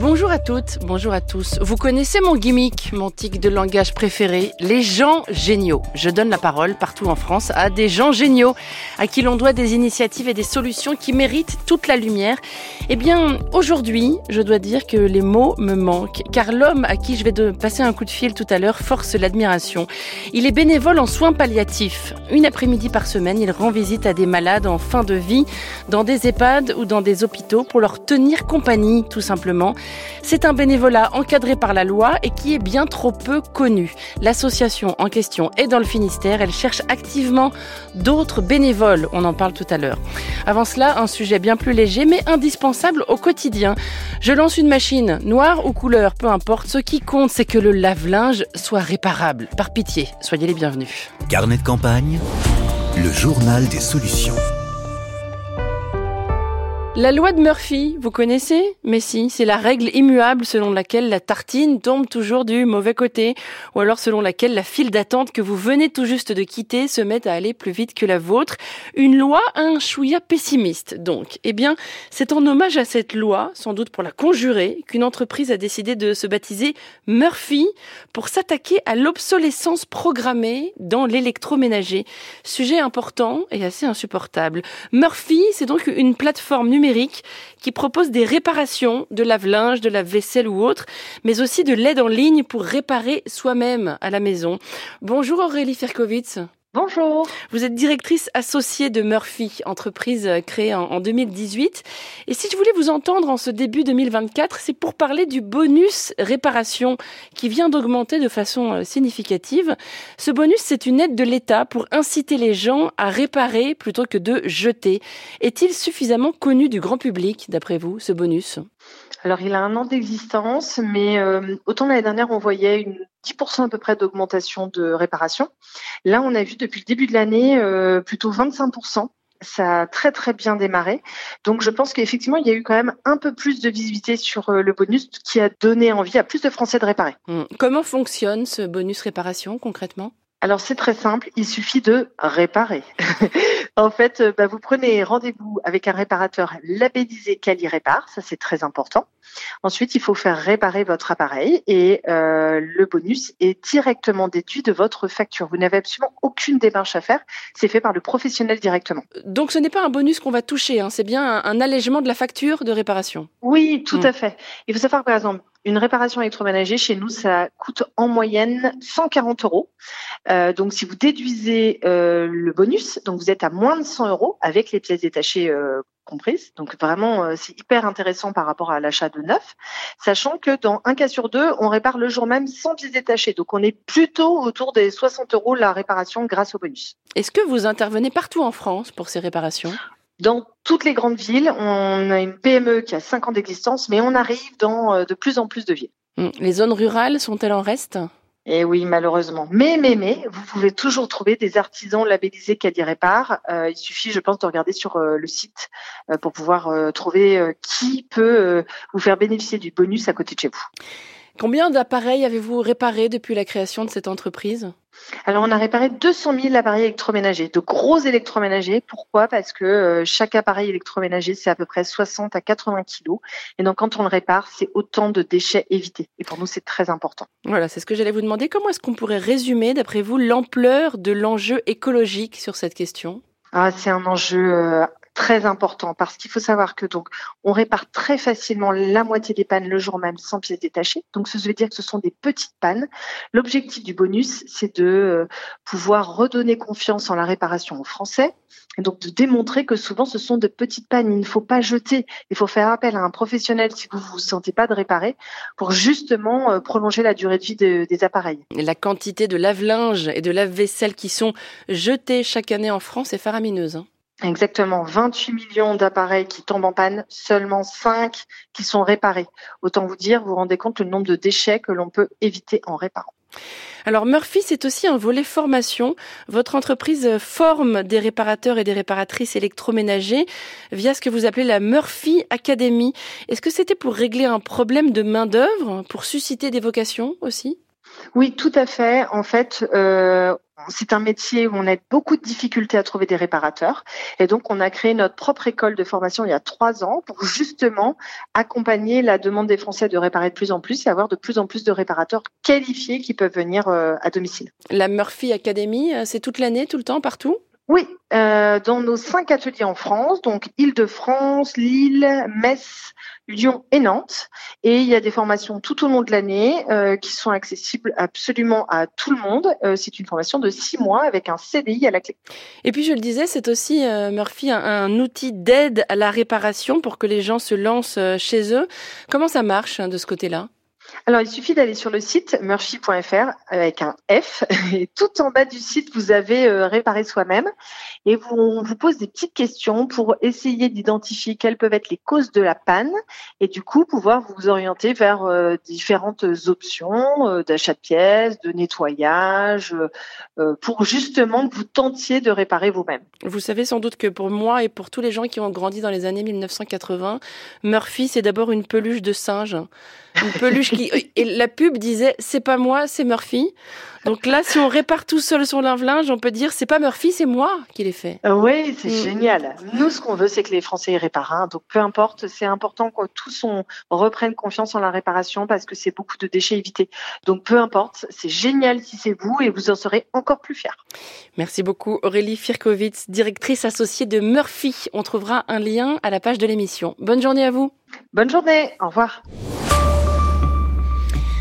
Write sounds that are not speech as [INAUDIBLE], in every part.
Bonjour à toutes, bonjour à tous. Vous connaissez mon gimmick, mon tic de langage préféré, les gens géniaux. Je donne la parole partout en France à des gens géniaux, à qui l'on doit des initiatives et des solutions qui méritent toute la lumière. Eh bien, aujourd'hui, je dois dire que les mots me manquent, car l'homme à qui je vais de passer un coup de fil tout à l'heure force l'admiration. Il est bénévole en soins palliatifs. Une après-midi par semaine, il rend visite à des malades en fin de vie, dans des EHPAD ou dans des hôpitaux pour leur tenir compagnie, tout simplement. C'est un bénévolat encadré par la loi et qui est bien trop peu connu. L'association en question est dans le Finistère. Elle cherche activement d'autres bénévoles. On en parle tout à l'heure. Avant cela, un sujet bien plus léger mais indispensable au quotidien. Je lance une machine, noire ou couleur, peu importe. Ce qui compte, c'est que le lave-linge soit réparable. Par pitié, soyez les bienvenus. Carnet de campagne, le journal des solutions. La loi de Murphy, vous connaissez? Mais si, c'est la règle immuable selon laquelle la tartine tombe toujours du mauvais côté, ou alors selon laquelle la file d'attente que vous venez tout juste de quitter se met à aller plus vite que la vôtre. Une loi un chouïa pessimiste, donc. Eh bien, c'est en hommage à cette loi, sans doute pour la conjurer, qu'une entreprise a décidé de se baptiser Murphy pour s'attaquer à l'obsolescence programmée dans l'électroménager. Sujet important et assez insupportable. Murphy, c'est donc une plateforme numérique qui propose des réparations de lave-linge, de lave-vaisselle ou autre, mais aussi de l'aide en ligne pour réparer soi-même à la maison. Bonjour Aurélie Ferkovitz. Bonjour. Vous êtes directrice associée de Murphy, entreprise créée en 2018. Et si je voulais vous entendre en ce début 2024, c'est pour parler du bonus réparation qui vient d'augmenter de façon euh, significative. Ce bonus, c'est une aide de l'État pour inciter les gens à réparer plutôt que de jeter. Est-il suffisamment connu du grand public, d'après vous, ce bonus? Alors, il a un an d'existence, mais euh, autant l'année dernière, on voyait une 10% à peu près d'augmentation de réparation. Là, on a vu depuis le début de l'année euh, plutôt 25%. Ça a très très bien démarré. Donc je pense qu'effectivement, il y a eu quand même un peu plus de visibilité sur euh, le bonus qui a donné envie à plus de Français de réparer. Hum. Comment fonctionne ce bonus réparation concrètement? Alors c'est très simple, il suffit de réparer. [LAUGHS] en fait, bah, vous prenez rendez-vous avec un réparateur labellisé Cali Répare, ça c'est très important. Ensuite, il faut faire réparer votre appareil et euh, le bonus est directement déduit de votre facture. Vous n'avez absolument aucune démarche à faire, c'est fait par le professionnel directement. Donc ce n'est pas un bonus qu'on va toucher, hein. c'est bien un, allègement de la facture de réparation. Oui, tout hmm. à fait. Il faut savoir par exemple, une réparation électroménager, chez nous, ça coûte en moyenne 140 euros. Euh, donc, si vous déduisez euh, le bonus, donc vous êtes à moins de 100 euros avec les pièces détachées euh, comprises. Donc, vraiment, c'est hyper intéressant par rapport à l'achat de neuf, sachant que dans un cas sur deux, on répare le jour même sans pièces détachées. Donc, on est plutôt autour des 60 euros la réparation grâce au bonus. Est-ce que vous intervenez partout en France pour ces réparations? Dans toutes les grandes villes, on a une PME qui a 5 ans d'existence, mais on arrive dans euh, de plus en plus de villes. Hum, les zones rurales sont-elles en reste? Eh oui, malheureusement. Mais, mais, mais, vous pouvez toujours trouver des artisans labellisés Cadi Répare. Euh, il suffit, je pense, de regarder sur euh, le site pour pouvoir trouver qui peut vous faire bénéficier du bonus à côté de chez vous. Combien d'appareils avez-vous réparé depuis la création de cette entreprise? Alors, on a réparé 200 000 appareils électroménagers, de gros électroménagers. Pourquoi? Parce que euh, chaque appareil électroménager, c'est à peu près 60 à 80 kilos. Et donc, quand on le répare, c'est autant de déchets évités. Et pour nous, c'est très important. Voilà, c'est ce que j'allais vous demander. Comment est-ce qu'on pourrait résumer, d'après vous, l'ampleur de l'enjeu écologique sur cette question? Ah, c'est un enjeu euh, très important parce qu'il faut savoir que donc on répare très facilement la moitié des pannes le jour même sans pièces détachées. Donc ça veut dire que ce sont des petites pannes. L'objectif du bonus, c'est de euh, pouvoir redonner confiance en la réparation aux Français et donc de démontrer que souvent ce sont de petites pannes. Il ne faut pas jeter. Il faut faire appel à un professionnel si vous vous sentez pas de réparer pour justement euh, prolonger la durée de vie des appareils. La quantité de lave-linge et de lave-vaisselle qui sont jetés chaque année en France est faramineuse. Hein. Exactement, 28 millions d'appareils qui tombent en panne, seulement 5 qui sont réparés. Autant vous dire, vous vous rendez compte le nombre de déchets que l'on peut éviter en réparant. Alors Murphy, c'est aussi un volet formation. Votre entreprise forme des réparateurs et des réparatrices électroménagers via ce que vous appelez la Murphy Academy. Est-ce que c'était pour régler un problème de main-d'œuvre, pour susciter des vocations aussi? Oui, tout à fait. En fait, euh, c'est un métier où on a beaucoup de difficultés à trouver des réparateurs. Et donc, on a créé notre propre école de formation il y a trois ans pour justement accompagner la demande des Français de réparer de plus en plus et avoir de plus en plus de réparateurs qualifiés qui peuvent venir euh, à domicile. La Murphy Academy, euh, c'est toute l'année, tout le temps, partout? Oui, euh, dans nos cinq ateliers en France, donc Île-de-France, Lille, Metz, Lyon et Nantes. Et il y a des formations tout au long de l'année euh, qui sont accessibles absolument à tout le monde. Euh, c'est une formation de six mois avec un CDI à la clé. Et puis je le disais, c'est aussi, Murphy, un, outil d'aide à la réparation pour que les gens se lancent chez eux. Comment ça marche hein, de ce côté-là? Alors, il suffit d'aller sur le site murphy.fr avec un F [LAUGHS] et tout en bas du site, vous avez euh, réparé soi-même et vous, on vous pose des petites questions pour essayer d'identifier quelles peuvent être les causes de la panne et du coup pouvoir vous orienter vers euh, différentes options euh, d'achat de pièces, de nettoyage pour justement que vous tentiez de réparer vous-même. Vous savez sans doute que pour moi et pour tous les gens qui ont grandi dans les années 1980, Murphy, c'est d'abord une peluche de singe. Une peluche [LAUGHS] qui et la pub disait c'est pas moi, c'est Murphy. Donc là, si on répare tout seul son lave-linge, on peut dire c'est pas Murphy, c'est moi qui l'ai fait. Oui, c'est mm. génial. Nous, ce qu'on veut, c'est que les Français y réparent. Hein. Donc peu importe, c'est important que tous on reprenne confiance en la réparation parce que c'est beaucoup de déchets évités. Donc peu importe, c'est génial si c'est vous et vous en serez encore plus fiers. Merci beaucoup Aurélie Firkovitz, directrice associée de Murphy. On trouvera un lien à la page de l'émission. Bonne journée à vous. Bonne journée, au revoir.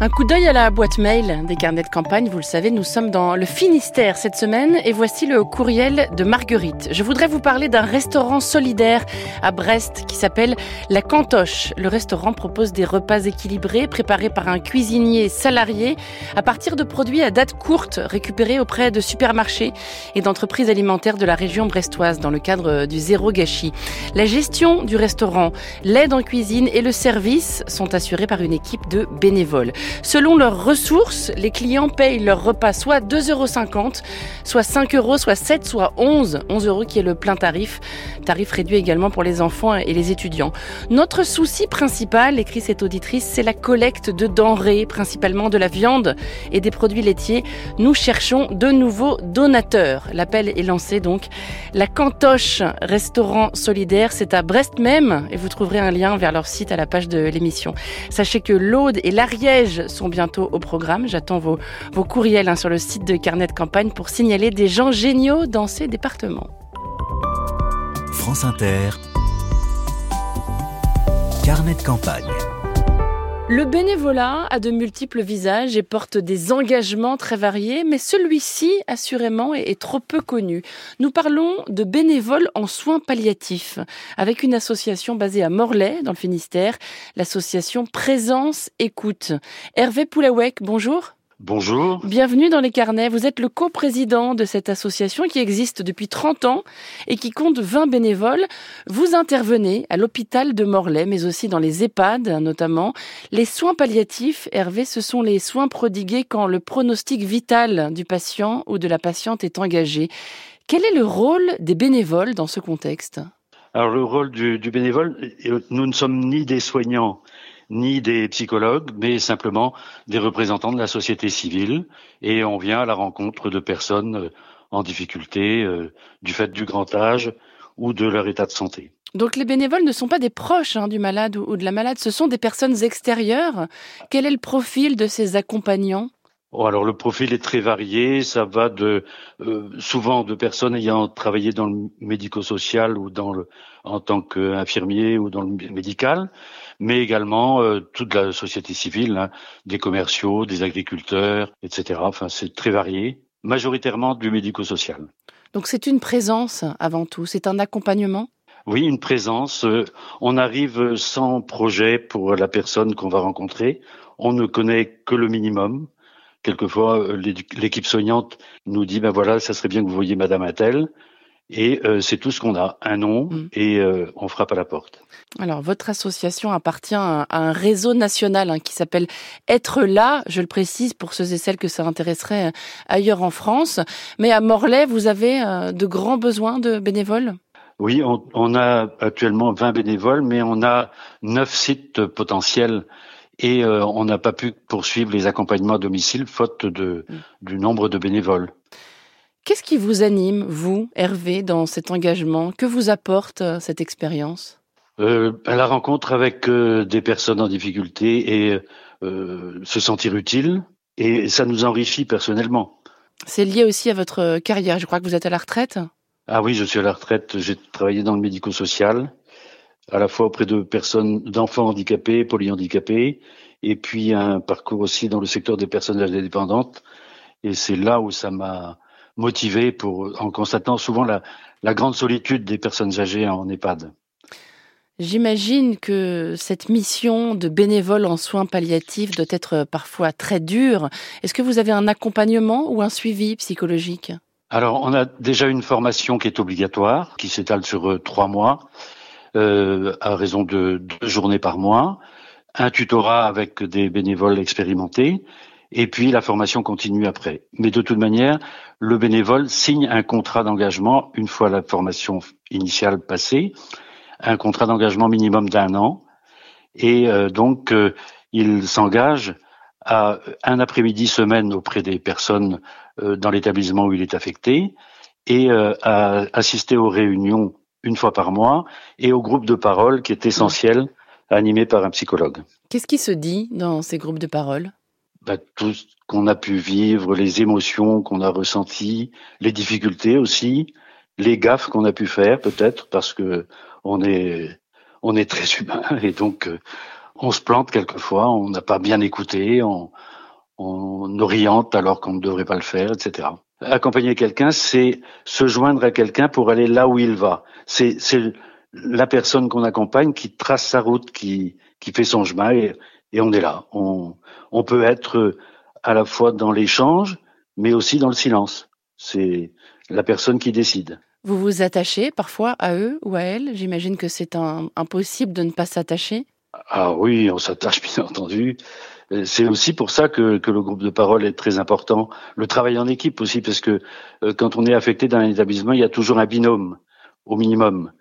Un coup d'œil à la boîte mail des carnets de campagne. Vous le savez, nous sommes dans le Finistère cette semaine et voici le courriel de Marguerite. Je voudrais vous parler d'un restaurant solidaire à Brest qui s'appelle La Cantoche. Le restaurant propose des repas équilibrés préparés par un cuisinier salarié à partir de produits à date courte récupérés auprès de supermarchés et d'entreprises alimentaires de la région brestoise dans le cadre du zéro gâchis. La gestion du restaurant, l'aide en cuisine et le service sont assurés par une équipe de bénévoles. Selon leurs ressources, les clients payent leur repas soit 2,50 euros, soit 5 euros, soit 7, soit 11. 11 euros qui est le plein tarif. Tarif réduit également pour les enfants et les étudiants. Notre souci principal, écrit cette auditrice, c'est la collecte de denrées, principalement de la viande et des produits laitiers. Nous cherchons de nouveaux donateurs. L'appel est lancé donc. La Cantoche Restaurant Solidaire, c'est à Brest même et vous trouverez un lien vers leur site à la page de l'émission. Sachez que l'Aude et l'Ariège sont bientôt au programme. J'attends vos, courriels hein, sur le site de Carnet de campagne pour signaler des gens géniaux dans ces départements. France Inter. Carnet de campagne. Le bénévolat a de multiples visages et porte des engagements très variés, mais celui-ci, assurément, est trop peu connu. Nous parlons de bénévoles en soins palliatifs, avec une association basée à Morlaix, dans le Finistère, l'association Présence Écoute. Hervé Poulawek, bonjour. Bonjour. Bienvenue dans les carnets. Vous êtes le coprésident de cette association qui existe depuis 30 ans et qui compte 20 bénévoles. Vous intervenez à l'hôpital de Morlaix, mais aussi dans les EHPAD notamment. Les soins palliatifs, Hervé, ce sont les soins prodigués quand le pronostic vital du patient ou de la patiente est engagé. Quel est le rôle des bénévoles dans ce contexte? Alors le rôle du, du bénévole, nous ne sommes ni des soignants ni des psychologues, mais simplement des représentants de la société civile. Et on vient à la rencontre de personnes euh, en difficulté euh, du fait du grand âge ou de leur état de santé. Donc les bénévoles ne sont pas des proches hein, du malade ou, de la malade, ce sont des personnes extérieures. Quel est le profil de ces accompagnants? Oh, alors le profil est très varié, ça va de euh, souvent de personnes ayant travaillé dans le médico-social ou dans le en tant qu'infirmier ou dans le médical, mais également euh, toute la société civile, hein, des commerciaux, des agriculteurs, etc. Enfin c'est très varié, majoritairement du médico-social. Donc c'est une présence avant tout, c'est un accompagnement? Oui, une présence. Euh, on arrive sans projet pour la personne qu'on va rencontrer. On ne connaît que le minimum quelquefois euh, l'équipe soignante nous dit ben voilà, ça serait bien que vous voyiez Madame Attel. Et euh, c'est tout ce qu'on a, un nom, mm. et euh, on frappe à la porte. Alors, votre association appartient à un réseau national hein, qui s'appelle Être là, je le précise pour ceux et celles que ça intéresserait ailleurs en France. Mais à Morlaix, vous avez de grands besoins de bénévoles? Oui, on, on, a actuellement 20 bénévoles, mais on a 9 sites potentiels et euh, on n'a pas pu poursuivre les accompagnements à domicile faute de, mm. du nombre de bénévoles. Qu'est-ce qui vous anime, vous, Hervé, dans cet engagement? Que vous apporte euh, cette expérience? Euh, La rencontre avec euh, des personnes en difficulté et euh, se sentir utile, et ça nous enrichit personnellement. C'est lié aussi à votre carrière. Je crois que vous êtes à la retraite. Ah oui, je suis à la retraite. J'ai travaillé dans le médico-social, à la fois auprès de personnes, d'enfants handicapés, polyhandicapés, et puis un parcours aussi dans le secteur des personnes âgées dépendantes. Et c'est là où ça m'a motivé pour, en constatant souvent la, la grande solitude des personnes âgées en EHPAD. J'imagine que cette mission de bénévole en soins palliatifs doit être parfois très dure. Est-ce que vous avez un accompagnement ou un suivi psychologique? Alors, on a déjà une formation qui est obligatoire, qui s'étale sur euh, trois mois, euh, à raison de deux journées par mois, un tutorat avec des bénévoles expérimentés, et puis la formation continue après. Mais de toute manière, le bénévole signe un contrat d'engagement une fois la formation initiale passée, un contrat d'engagement minimum d'un an, et euh, donc euh, il s'engage à un après-midi semaine auprès des personnes euh, dans l'établissement où il est affecté, et à assister aux réunions une fois par mois, et au groupe de parole qui est essentiel, animé par un psychologue. Qu'est-ce qui se dit dans ces groupes de parole? Bah, tout ce qu'on a pu vivre, les émotions qu'on a ressenties, les difficultés aussi, les gaffes qu'on a pu faire peut-être parce que on est on est très humain [LAUGHS] et donc euh, on se plante quelquefois, on n'a pas bien écouté, on, on oriente alors qu'on ne devrait pas le faire, etc. Accompagner quelqu'un, c'est se joindre à quelqu'un pour aller là où il va. C'est la personne qu'on accompagne qui trace sa route, qui, qui fait son chemin et, et on est là. On, on peut être à la fois dans l'échange, mais aussi dans le silence. C'est la personne qui décide. Vous vous attachez parfois à eux ou à elles J'imagine que c'est impossible de ne pas s'attacher. Ah oui, on s'attache [LAUGHS] bien entendu. C'est aussi pour ça que, que, le groupe de parole est très important. Le travail en équipe aussi, parce que euh, quand on est affecté dans un établissement, il y a toujours un binôme, au minimum.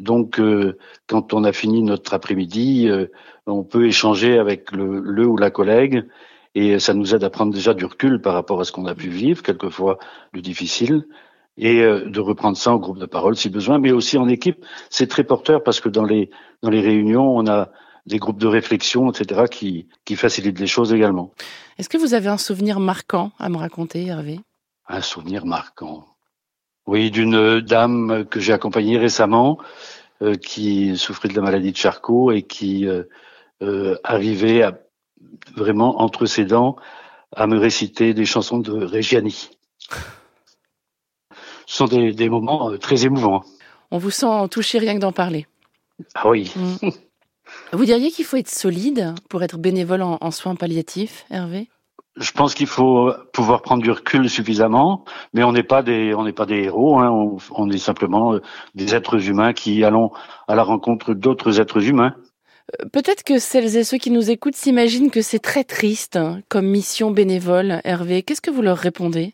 Donc, euh, quand on a fini notre après-midi, euh, on peut échanger avec le, le, ou la collègue et ça nous aide à prendre déjà du recul par rapport à ce qu'on a pu vivre, quelquefois le difficile, et euh, de reprendre ça en groupe de parole si besoin, mais aussi en équipe. C'est très porteur parce que dans les, dans les réunions, on a des groupes de réflexion, etc., qui, qui facilitent les choses également. Est-ce que vous avez un souvenir marquant à me raconter, Hervé? Un souvenir marquant oui, d'une dame que j'ai accompagnée récemment, euh, qui souffrait de la maladie de Charcot et qui euh, euh, arrivait à, vraiment entre ses dents à me réciter des chansons de Reggiani. Ce sont des, des moments euh, très émouvants. On vous sent touché rien que d'en parler. Ah oui. Mm. Vous diriez qu'il faut être solide pour être bénévole en, en soins palliatifs, Hervé? Je pense qu'il faut pouvoir prendre du recul suffisamment, mais on n'est pas des on n'est pas des héros. Hein, on, on, est simplement euh, des êtres humains qui allons à la rencontre d'autres êtres humains. Euh, peut-être que celles et ceux qui nous écoutent s'imaginent que c'est très triste hein, comme mission bénévole. Hervé, qu'est-ce que vous leur répondez?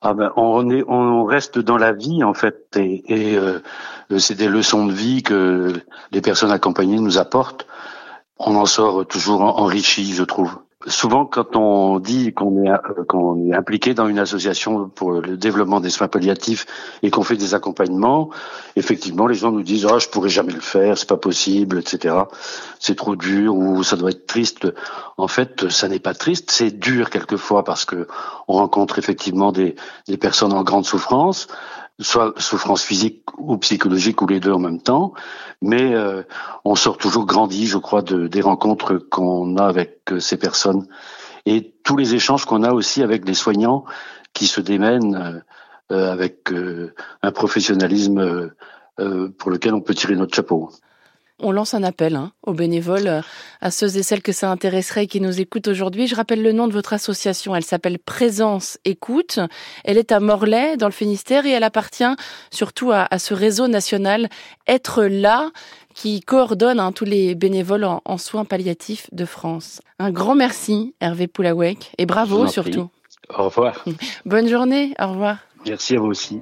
Ah ben, on, est, on reste dans la vie en fait, et, et euh, c'est des leçons de vie que les personnes accompagnées nous apportent. On en sort toujours enrichi, je trouve souvent, quand on dit qu'on est, euh, qu'on est impliqué dans une association pour le développement des soins palliatifs et qu'on fait des accompagnements, effectivement, les gens nous disent "Ah, oh, je pourrais jamais le faire, c'est pas possible, etc. C'est trop dur ou ça doit être triste." En fait, ça n'est pas triste, c'est dur quelquefois parce que on rencontre effectivement des personnes en grande souffrance soit souffrance physique ou psychologique ou les deux en même temps, mais euh, on sort toujours grandi, je crois, de, des rencontres qu'on a avec euh, ces personnes et tous les échanges qu'on a aussi avec les soignants qui se démènent euh, avec un professionnalisme pour lequel on peut tirer notre chapeau. On lance un appel hein, aux bénévoles, à ceux et celles que ça intéresserait et qui nous écoutent aujourd'hui. Je rappelle le nom de votre association. Elle s'appelle Présence Écoute. Elle est à Morlaix, dans le Finistère, et elle appartient surtout à, ce réseau national Être là, qui coordonne hein, tous les bénévoles en, soins palliatifs de France. Un grand merci, Hervé Poulawek, et bravo surtout. Au revoir. [LAUGHS] Bonne journée, au revoir. Merci à vous aussi.